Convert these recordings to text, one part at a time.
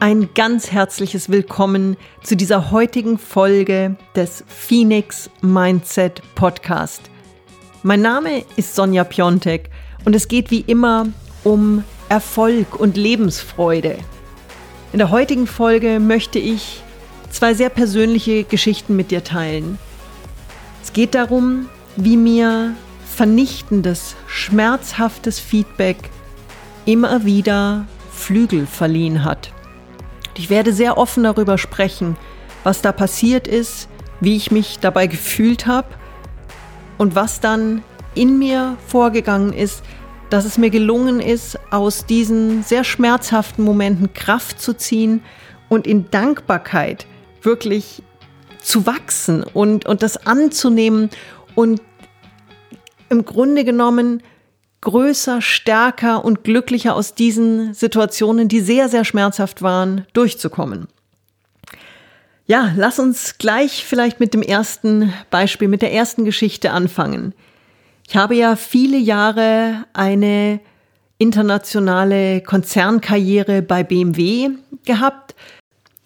ein ganz herzliches Willkommen zu dieser heutigen Folge des Phoenix Mindset Podcast. Mein Name ist Sonja Piontek und es geht wie immer um Erfolg und Lebensfreude. In der heutigen Folge möchte ich zwei sehr persönliche Geschichten mit dir teilen. Es geht darum, wie mir vernichtendes, schmerzhaftes Feedback immer wieder Flügel verliehen hat. Ich werde sehr offen darüber sprechen, was da passiert ist, wie ich mich dabei gefühlt habe und was dann in mir vorgegangen ist, dass es mir gelungen ist, aus diesen sehr schmerzhaften Momenten Kraft zu ziehen und in Dankbarkeit wirklich zu wachsen und, und das anzunehmen und im Grunde genommen größer, stärker und glücklicher aus diesen Situationen, die sehr, sehr schmerzhaft waren, durchzukommen. Ja, lass uns gleich vielleicht mit dem ersten Beispiel, mit der ersten Geschichte anfangen. Ich habe ja viele Jahre eine internationale Konzernkarriere bei BMW gehabt,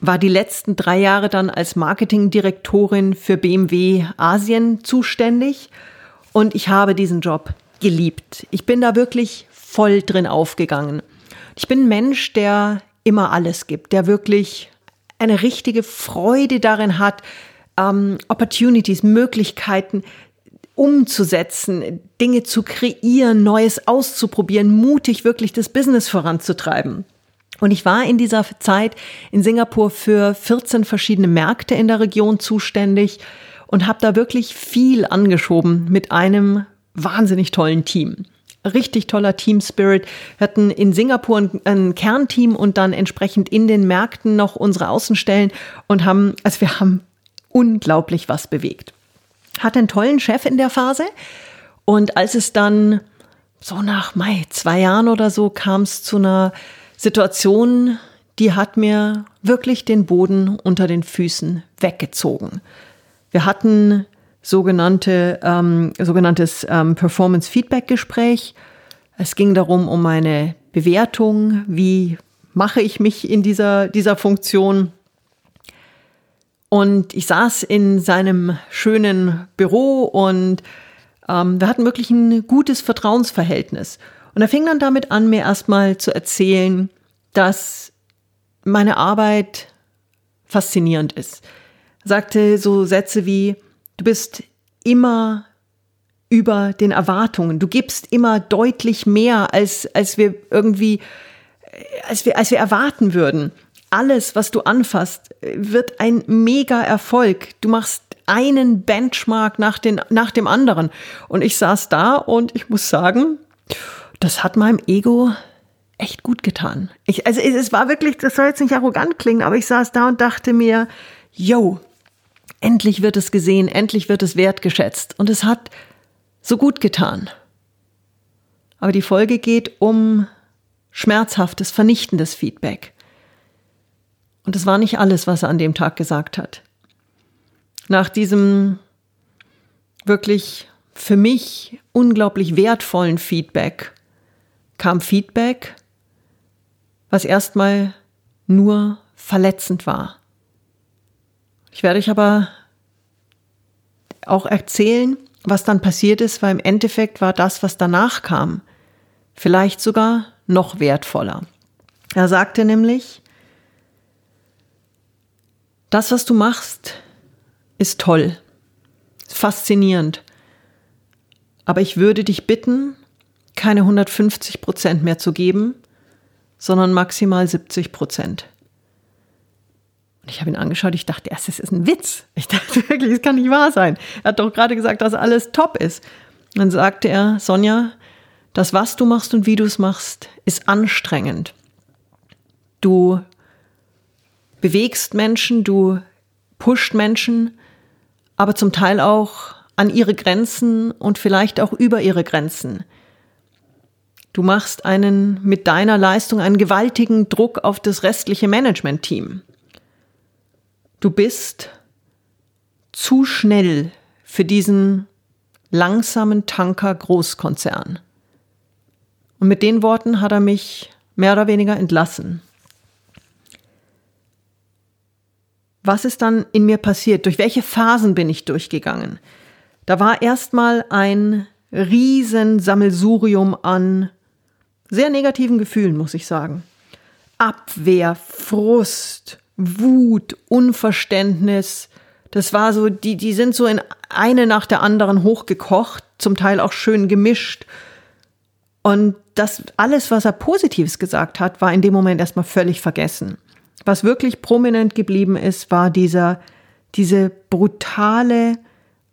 war die letzten drei Jahre dann als Marketingdirektorin für BMW Asien zuständig und ich habe diesen Job geliebt. Ich bin da wirklich voll drin aufgegangen. Ich bin ein Mensch, der immer alles gibt, der wirklich eine richtige Freude darin hat, ähm, Opportunities, Möglichkeiten umzusetzen, Dinge zu kreieren, Neues auszuprobieren, mutig wirklich das Business voranzutreiben. Und ich war in dieser Zeit in Singapur für 14 verschiedene Märkte in der Region zuständig und habe da wirklich viel angeschoben mit einem wahnsinnig tollen Team. Richtig toller Team Spirit. Wir hatten in Singapur ein, ein, Kernteam und dann entsprechend in den Märkten noch unsere Außenstellen und haben, also wir haben unglaublich was bewegt. Hatte einen tollen Chef in der Phase und als es dann so nach Mai, zwei Jahren oder so kam es zu einer Situation, die hat mir wirklich den Boden unter den Füßen weggezogen. Wir hatten sogenannte, ähm, sogenanntes ähm, Performance-Feedback-Gespräch. Es ging darum, um meine Bewertung, wie mache ich mich in dieser, dieser Funktion. Und ich saß in seinem schönen Büro und ähm, wir hatten wirklich ein gutes Vertrauensverhältnis. Und er fing dann damit an, mir erstmal zu erzählen, dass meine Arbeit faszinierend ist. Er sagte so Sätze wie, Du bist immer über den Erwartungen. Du gibst immer deutlich mehr, als, als wir irgendwie, als wir, als wir erwarten würden. Alles, was du anfasst, wird ein mega Erfolg. Du machst einen Benchmark nach, den, nach dem anderen. Und ich saß da und ich muss sagen, das hat meinem Ego echt gut getan. Ich, also es war wirklich, das soll jetzt nicht arrogant klingen, aber ich saß da und dachte mir, yo, Endlich wird es gesehen, endlich wird es wertgeschätzt. Und es hat so gut getan. Aber die Folge geht um schmerzhaftes, vernichtendes Feedback. Und es war nicht alles, was er an dem Tag gesagt hat. Nach diesem wirklich für mich unglaublich wertvollen Feedback kam Feedback, was erstmal nur verletzend war. Ich werde euch aber auch erzählen, was dann passiert ist, weil im Endeffekt war das, was danach kam, vielleicht sogar noch wertvoller. Er sagte nämlich, das, was du machst, ist toll, faszinierend, aber ich würde dich bitten, keine 150 Prozent mehr zu geben, sondern maximal 70 Prozent. Und ich habe ihn angeschaut, ich dachte erst, das ist ein Witz. Ich dachte wirklich, das kann nicht wahr sein. Er hat doch gerade gesagt, dass alles top ist. Dann sagte er, Sonja, das, was du machst und wie du es machst, ist anstrengend. Du bewegst Menschen, du pusht Menschen, aber zum Teil auch an ihre Grenzen und vielleicht auch über ihre Grenzen. Du machst einen mit deiner Leistung einen gewaltigen Druck auf das restliche Management-Team. Du bist zu schnell für diesen langsamen Tanker Großkonzern. Und mit den Worten hat er mich mehr oder weniger entlassen. was ist dann in mir passiert? Durch welche Phasen bin ich durchgegangen? Da war erstmal ein Riesensammelsurium an sehr negativen Gefühlen, muss ich sagen. Abwehr, Frust, Wut, Unverständnis. Das war so, die, die sind so in eine nach der anderen hochgekocht, zum Teil auch schön gemischt. Und das alles, was er Positives gesagt hat, war in dem Moment erstmal völlig vergessen. Was wirklich prominent geblieben ist, war dieser, diese brutale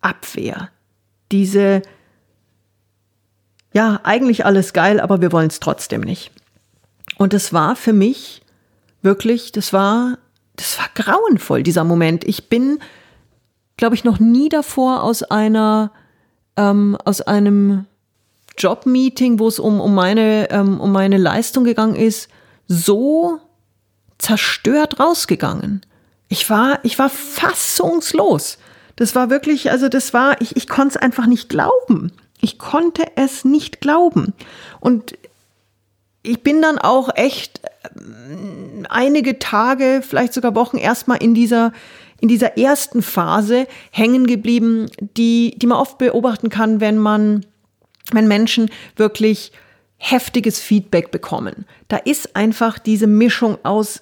Abwehr. Diese, ja, eigentlich alles geil, aber wir wollen es trotzdem nicht. Und es war für mich wirklich, das war, das war grauenvoll, dieser Moment. Ich bin, glaube ich, noch nie davor aus einer, ähm, aus einem Jobmeeting, wo es um, um, meine, ähm, um meine Leistung gegangen ist, so zerstört rausgegangen. Ich war, ich war fassungslos. Das war wirklich, also das war, ich, ich konnte es einfach nicht glauben. Ich konnte es nicht glauben. Und ich bin dann auch echt äh, einige Tage, vielleicht sogar Wochen erstmal in dieser in dieser ersten Phase hängen geblieben, die die man oft beobachten kann, wenn man wenn Menschen wirklich heftiges Feedback bekommen. Da ist einfach diese Mischung aus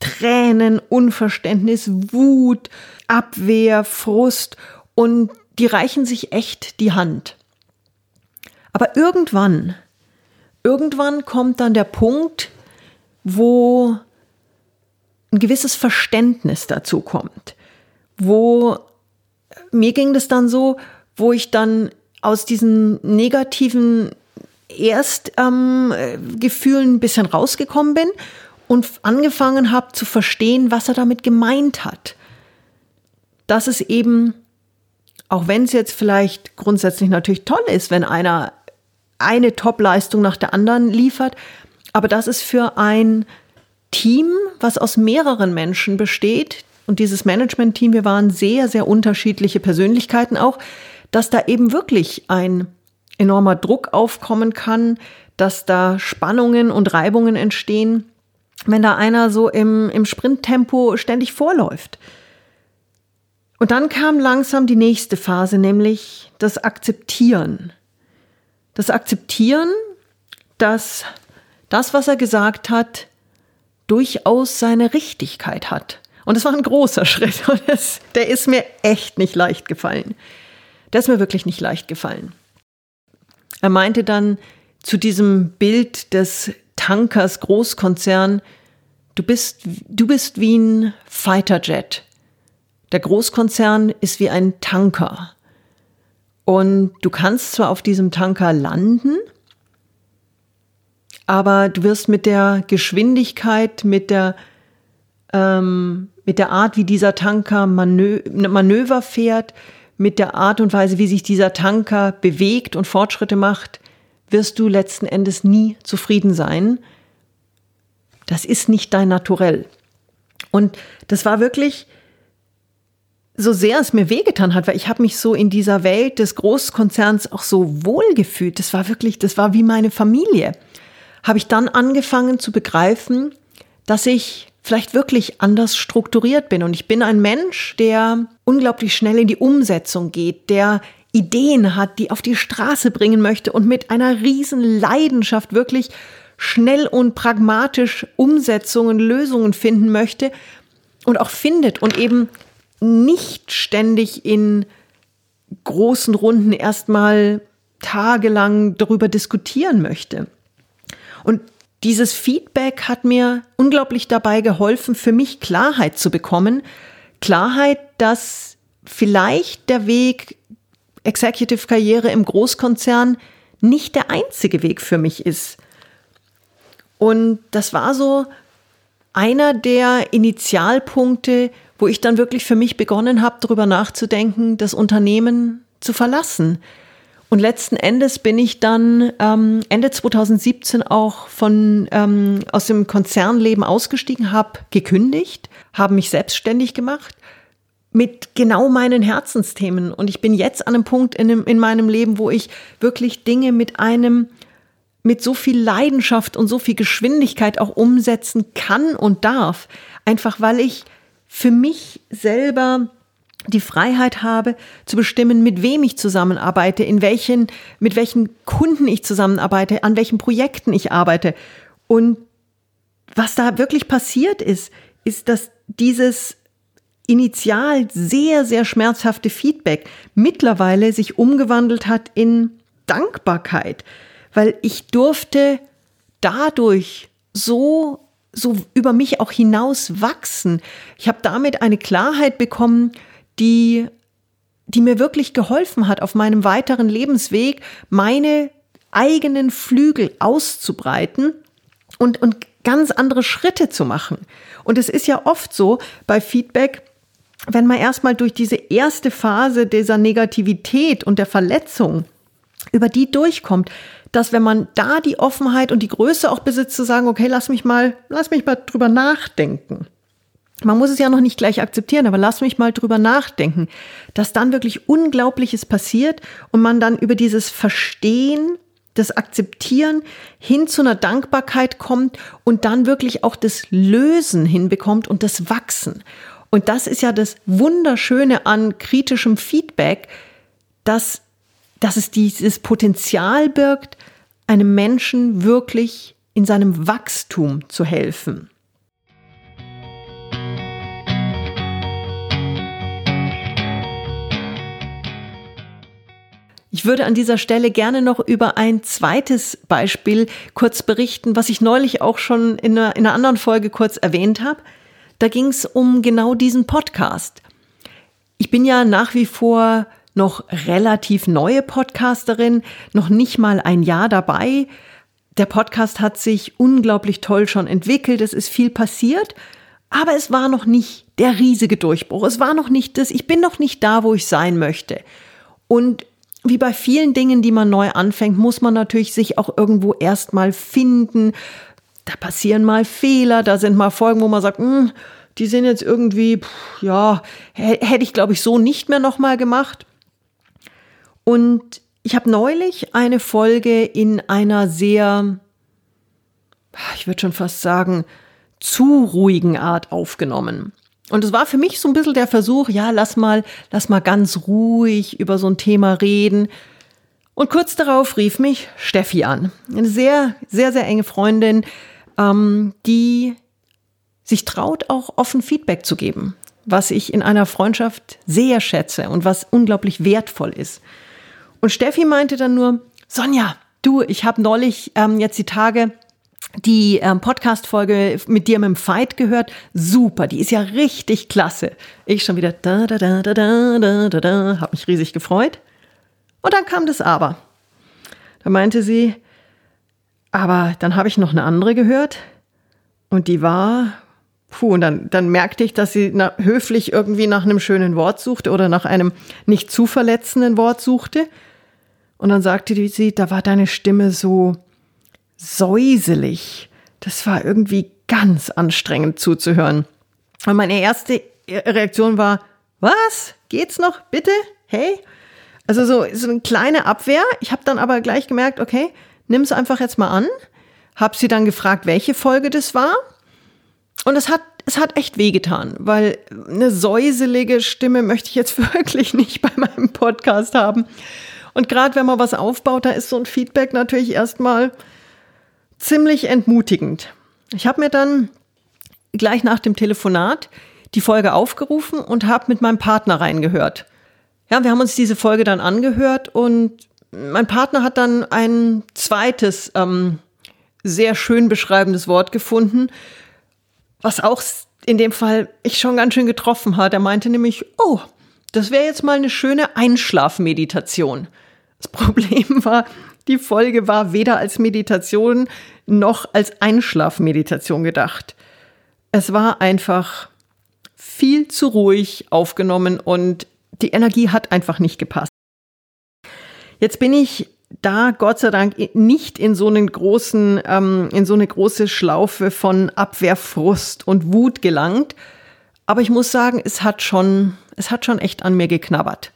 Tränen, Unverständnis, Wut, Abwehr, Frust und die reichen sich echt die Hand. Aber irgendwann, irgendwann kommt dann der Punkt, wo ein gewisses Verständnis dazu kommt. Wo mir ging das dann so, wo ich dann aus diesen negativen Erstgefühlen ähm, ein bisschen rausgekommen bin und angefangen habe zu verstehen, was er damit gemeint hat. Dass es eben, auch wenn es jetzt vielleicht grundsätzlich natürlich toll ist, wenn einer eine Top-Leistung nach der anderen liefert, aber dass es für ein Team, was aus mehreren Menschen besteht, und dieses Management-Team, wir waren sehr, sehr unterschiedliche Persönlichkeiten auch, dass da eben wirklich ein enormer Druck aufkommen kann, dass da Spannungen und Reibungen entstehen, wenn da einer so im, im Sprinttempo ständig vorläuft. Und dann kam langsam die nächste Phase, nämlich das Akzeptieren das Akzeptieren, dass das, was er gesagt hat, durchaus seine Richtigkeit hat. Und es war ein großer Schritt und das, der ist mir echt nicht leicht gefallen. Der ist mir wirklich nicht leicht gefallen. Er meinte dann zu diesem Bild des Tankers Großkonzern, du bist, du bist wie ein Fighterjet. Der Großkonzern ist wie ein Tanker. Und du kannst zwar auf diesem Tanker landen, aber du wirst mit der Geschwindigkeit, mit der, ähm, mit der Art, wie dieser Tanker Manö Manöver fährt, mit der Art und Weise, wie sich dieser Tanker bewegt und Fortschritte macht, wirst du letzten Endes nie zufrieden sein. Das ist nicht dein Naturell. Und das war wirklich so sehr es mir wehgetan hat, weil ich habe mich so in dieser Welt des Großkonzerns auch so wohl gefühlt. Das war wirklich, das war wie meine Familie. Habe ich dann angefangen zu begreifen, dass ich vielleicht wirklich anders strukturiert bin. Und ich bin ein Mensch, der unglaublich schnell in die Umsetzung geht, der Ideen hat, die auf die Straße bringen möchte und mit einer riesen Leidenschaft wirklich schnell und pragmatisch Umsetzungen, Lösungen finden möchte und auch findet und eben nicht ständig in großen Runden erstmal tagelang darüber diskutieren möchte. Und dieses Feedback hat mir unglaublich dabei geholfen, für mich Klarheit zu bekommen. Klarheit, dass vielleicht der Weg Executive Karriere im Großkonzern nicht der einzige Weg für mich ist. Und das war so einer der Initialpunkte, wo ich dann wirklich für mich begonnen habe, darüber nachzudenken, das Unternehmen zu verlassen. Und letzten Endes bin ich dann ähm, Ende 2017 auch von ähm, aus dem Konzernleben ausgestiegen, habe gekündigt, habe mich selbstständig gemacht mit genau meinen Herzensthemen. Und ich bin jetzt an einem Punkt in, in meinem Leben, wo ich wirklich Dinge mit einem mit so viel Leidenschaft und so viel Geschwindigkeit auch umsetzen kann und darf. Einfach weil ich für mich selber die Freiheit habe, zu bestimmen, mit wem ich zusammenarbeite, in welchen, mit welchen Kunden ich zusammenarbeite, an welchen Projekten ich arbeite. Und was da wirklich passiert ist, ist, dass dieses initial sehr, sehr schmerzhafte Feedback mittlerweile sich umgewandelt hat in Dankbarkeit, weil ich durfte dadurch so so über mich auch hinaus wachsen. Ich habe damit eine Klarheit bekommen, die die mir wirklich geholfen hat, auf meinem weiteren Lebensweg meine eigenen Flügel auszubreiten und, und ganz andere Schritte zu machen. Und es ist ja oft so bei Feedback, wenn man erstmal durch diese erste Phase dieser Negativität und der Verletzung über die durchkommt, dass wenn man da die Offenheit und die Größe auch besitzt, zu sagen, okay, lass mich mal, lass mich mal drüber nachdenken. Man muss es ja noch nicht gleich akzeptieren, aber lass mich mal drüber nachdenken, dass dann wirklich Unglaubliches passiert und man dann über dieses Verstehen, das Akzeptieren hin zu einer Dankbarkeit kommt und dann wirklich auch das Lösen hinbekommt und das Wachsen. Und das ist ja das Wunderschöne an kritischem Feedback, dass, dass es dieses Potenzial birgt, einem Menschen wirklich in seinem Wachstum zu helfen. Ich würde an dieser Stelle gerne noch über ein zweites Beispiel kurz berichten, was ich neulich auch schon in einer, in einer anderen Folge kurz erwähnt habe. Da ging es um genau diesen Podcast. Ich bin ja nach wie vor noch relativ neue Podcasterin, noch nicht mal ein Jahr dabei. Der Podcast hat sich unglaublich toll schon entwickelt, es ist viel passiert, aber es war noch nicht der riesige Durchbruch. Es war noch nicht das, ich bin noch nicht da, wo ich sein möchte. Und wie bei vielen Dingen, die man neu anfängt, muss man natürlich sich auch irgendwo erstmal finden, da passieren mal Fehler, da sind mal Folgen, wo man sagt, hm, die sind jetzt irgendwie, pff, ja, hätte ich glaube ich so nicht mehr nochmal gemacht. Und ich habe neulich eine Folge in einer sehr, ich würde schon fast sagen, zu ruhigen Art aufgenommen. Und es war für mich so ein bisschen der Versuch, ja, lass mal, lass mal ganz ruhig über so ein Thema reden. Und kurz darauf rief mich Steffi an. Eine sehr, sehr, sehr enge Freundin, ähm, die sich traut, auch offen Feedback zu geben, was ich in einer Freundschaft sehr schätze und was unglaublich wertvoll ist. Und Steffi meinte dann nur, Sonja, du, ich habe neulich ähm, jetzt die Tage die ähm, Podcast-Folge mit dir mit dem Fight gehört. Super, die ist ja richtig klasse. Ich schon wieder da, da, da, da, da, da, da, da, hab mich riesig gefreut. Und dann kam das Aber. Da meinte sie, aber dann habe ich noch eine andere gehört und die war, puh, und dann, dann merkte ich, dass sie na, höflich irgendwie nach einem schönen Wort suchte oder nach einem nicht zu verletzenden Wort suchte. Und dann sagte sie, da war deine Stimme so säuselig. Das war irgendwie ganz anstrengend zuzuhören. Und meine erste Reaktion war, was? Geht's noch? Bitte? Hey? Also so, so eine kleine Abwehr. Ich habe dann aber gleich gemerkt, okay, nimm es einfach jetzt mal an. Hab sie dann gefragt, welche Folge das war. Und es hat, es hat echt wehgetan, weil eine säuselige Stimme möchte ich jetzt wirklich nicht bei meinem Podcast haben. Und gerade wenn man was aufbaut, da ist so ein Feedback natürlich erstmal ziemlich entmutigend. Ich habe mir dann gleich nach dem Telefonat die Folge aufgerufen und habe mit meinem Partner reingehört. Ja, wir haben uns diese Folge dann angehört und mein Partner hat dann ein zweites ähm, sehr schön beschreibendes Wort gefunden, was auch in dem Fall ich schon ganz schön getroffen hat. Er meinte nämlich, oh, das wäre jetzt mal eine schöne Einschlafmeditation. Das Problem war, die Folge war weder als Meditation noch als Einschlafmeditation gedacht. Es war einfach viel zu ruhig aufgenommen und die Energie hat einfach nicht gepasst. Jetzt bin ich da Gott sei Dank nicht in so einen großen, ähm, in so eine große Schlaufe von Abwehrfrust und Wut gelangt. Aber ich muss sagen, es hat schon, es hat schon echt an mir geknabbert.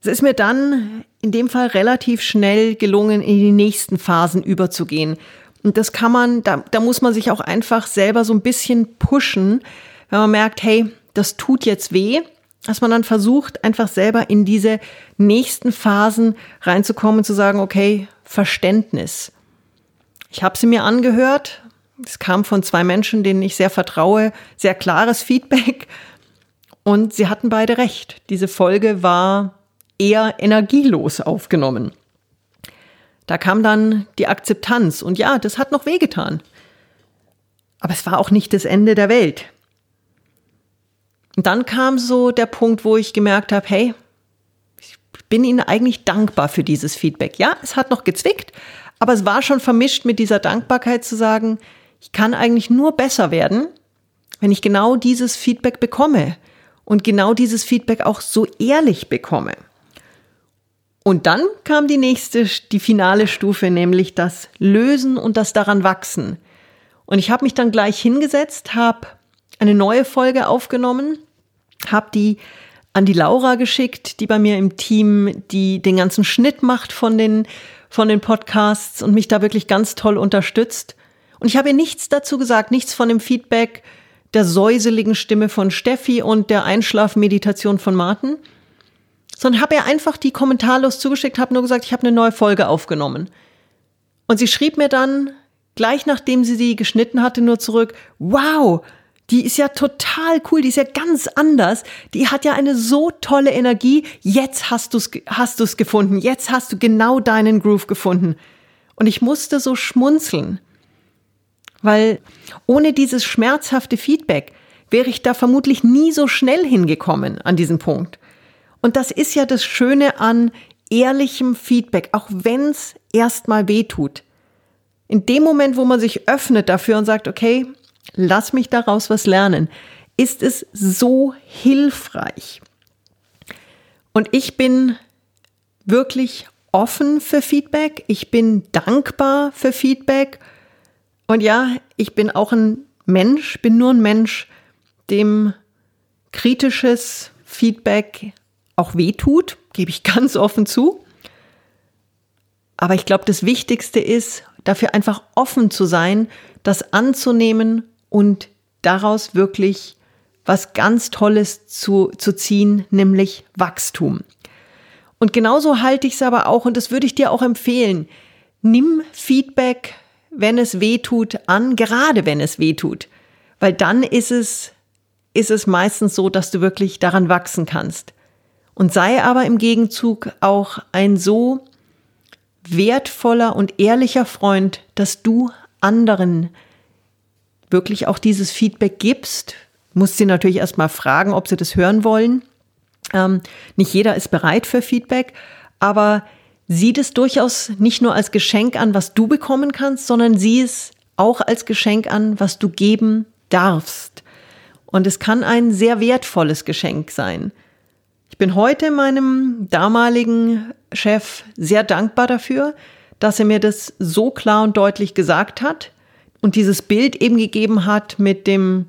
Es ist mir dann in dem Fall relativ schnell gelungen, in die nächsten Phasen überzugehen. Und das kann man, da, da muss man sich auch einfach selber so ein bisschen pushen, wenn man merkt, hey, das tut jetzt weh, dass man dann versucht, einfach selber in diese nächsten Phasen reinzukommen zu sagen, okay, Verständnis. Ich habe sie mir angehört. Es kam von zwei Menschen, denen ich sehr vertraue, sehr klares Feedback. Und sie hatten beide recht. Diese Folge war eher energielos aufgenommen. Da kam dann die Akzeptanz und ja, das hat noch wehgetan. Aber es war auch nicht das Ende der Welt. Und dann kam so der Punkt, wo ich gemerkt habe, hey, ich bin Ihnen eigentlich dankbar für dieses Feedback. Ja, es hat noch gezwickt, aber es war schon vermischt mit dieser Dankbarkeit zu sagen, ich kann eigentlich nur besser werden, wenn ich genau dieses Feedback bekomme und genau dieses Feedback auch so ehrlich bekomme. Und dann kam die nächste, die finale Stufe, nämlich das Lösen und das daran wachsen. Und ich habe mich dann gleich hingesetzt, habe eine neue Folge aufgenommen, habe die an die Laura geschickt, die bei mir im Team die den ganzen Schnitt macht von den von den Podcasts und mich da wirklich ganz toll unterstützt. Und ich habe ihr nichts dazu gesagt, nichts von dem Feedback der säuseligen Stimme von Steffi und der Einschlafmeditation von Martin, sondern habe ihr einfach die kommentarlos zugeschickt, habe nur gesagt, ich habe eine neue Folge aufgenommen. Und sie schrieb mir dann, gleich nachdem sie sie geschnitten hatte, nur zurück, wow, die ist ja total cool, die ist ja ganz anders, die hat ja eine so tolle Energie, jetzt hast du es hast du's gefunden, jetzt hast du genau deinen Groove gefunden. Und ich musste so schmunzeln, weil ohne dieses schmerzhafte Feedback wäre ich da vermutlich nie so schnell hingekommen an diesen Punkt. Und das ist ja das Schöne an ehrlichem Feedback, auch wenn es erstmal weh tut in dem Moment, wo man sich öffnet dafür und sagt, okay, lass mich daraus was lernen, ist es so hilfreich. Und ich bin wirklich offen für Feedback. Ich bin dankbar für Feedback. Und ja, ich bin auch ein Mensch, bin nur ein Mensch, dem kritisches Feedback auch wehtut, gebe ich ganz offen zu. Aber ich glaube, das Wichtigste ist, dafür einfach offen zu sein, das anzunehmen und daraus wirklich was ganz Tolles zu, zu ziehen, nämlich Wachstum. Und genauso halte ich es aber auch, und das würde ich dir auch empfehlen, nimm Feedback, wenn es weh tut, an, gerade wenn es weh tut. Weil dann ist es, ist es meistens so, dass du wirklich daran wachsen kannst. Und sei aber im Gegenzug auch ein so wertvoller und ehrlicher Freund, dass du anderen wirklich auch dieses Feedback gibst. Musst sie natürlich erstmal fragen, ob sie das hören wollen. Ähm, nicht jeder ist bereit für Feedback, aber sieh es durchaus nicht nur als Geschenk an, was du bekommen kannst, sondern sieh es auch als Geschenk an, was du geben darfst. Und es kann ein sehr wertvolles Geschenk sein. Ich bin heute meinem damaligen Chef sehr dankbar dafür, dass er mir das so klar und deutlich gesagt hat und dieses Bild eben gegeben hat mit dem,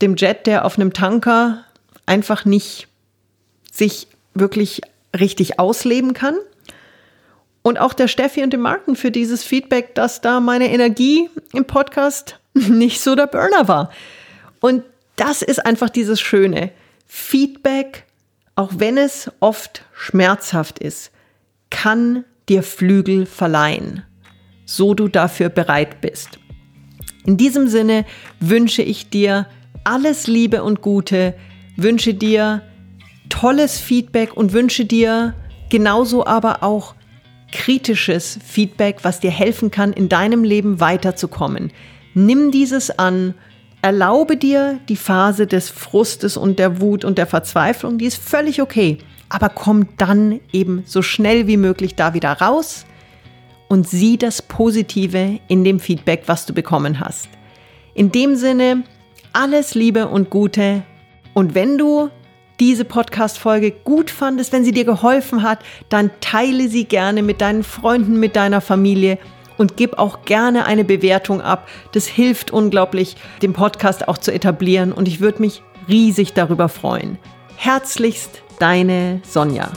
dem Jet, der auf einem Tanker einfach nicht sich wirklich richtig ausleben kann. Und auch der Steffi und dem Martin für dieses Feedback, dass da meine Energie im Podcast nicht so der Burner war. Und das ist einfach dieses Schöne. Feedback, auch wenn es oft schmerzhaft ist, kann dir Flügel verleihen, so du dafür bereit bist. In diesem Sinne wünsche ich dir alles Liebe und Gute, wünsche dir tolles Feedback und wünsche dir genauso aber auch kritisches Feedback, was dir helfen kann, in deinem Leben weiterzukommen. Nimm dieses an, erlaube dir die Phase des Frustes und der Wut und der Verzweiflung, die ist völlig okay aber komm dann eben so schnell wie möglich da wieder raus und sieh das Positive in dem Feedback, was du bekommen hast. In dem Sinne, alles Liebe und Gute. Und wenn du diese Podcast-Folge gut fandest, wenn sie dir geholfen hat, dann teile sie gerne mit deinen Freunden, mit deiner Familie und gib auch gerne eine Bewertung ab. Das hilft unglaublich, den Podcast auch zu etablieren und ich würde mich riesig darüber freuen. Herzlichst Deine Sonja.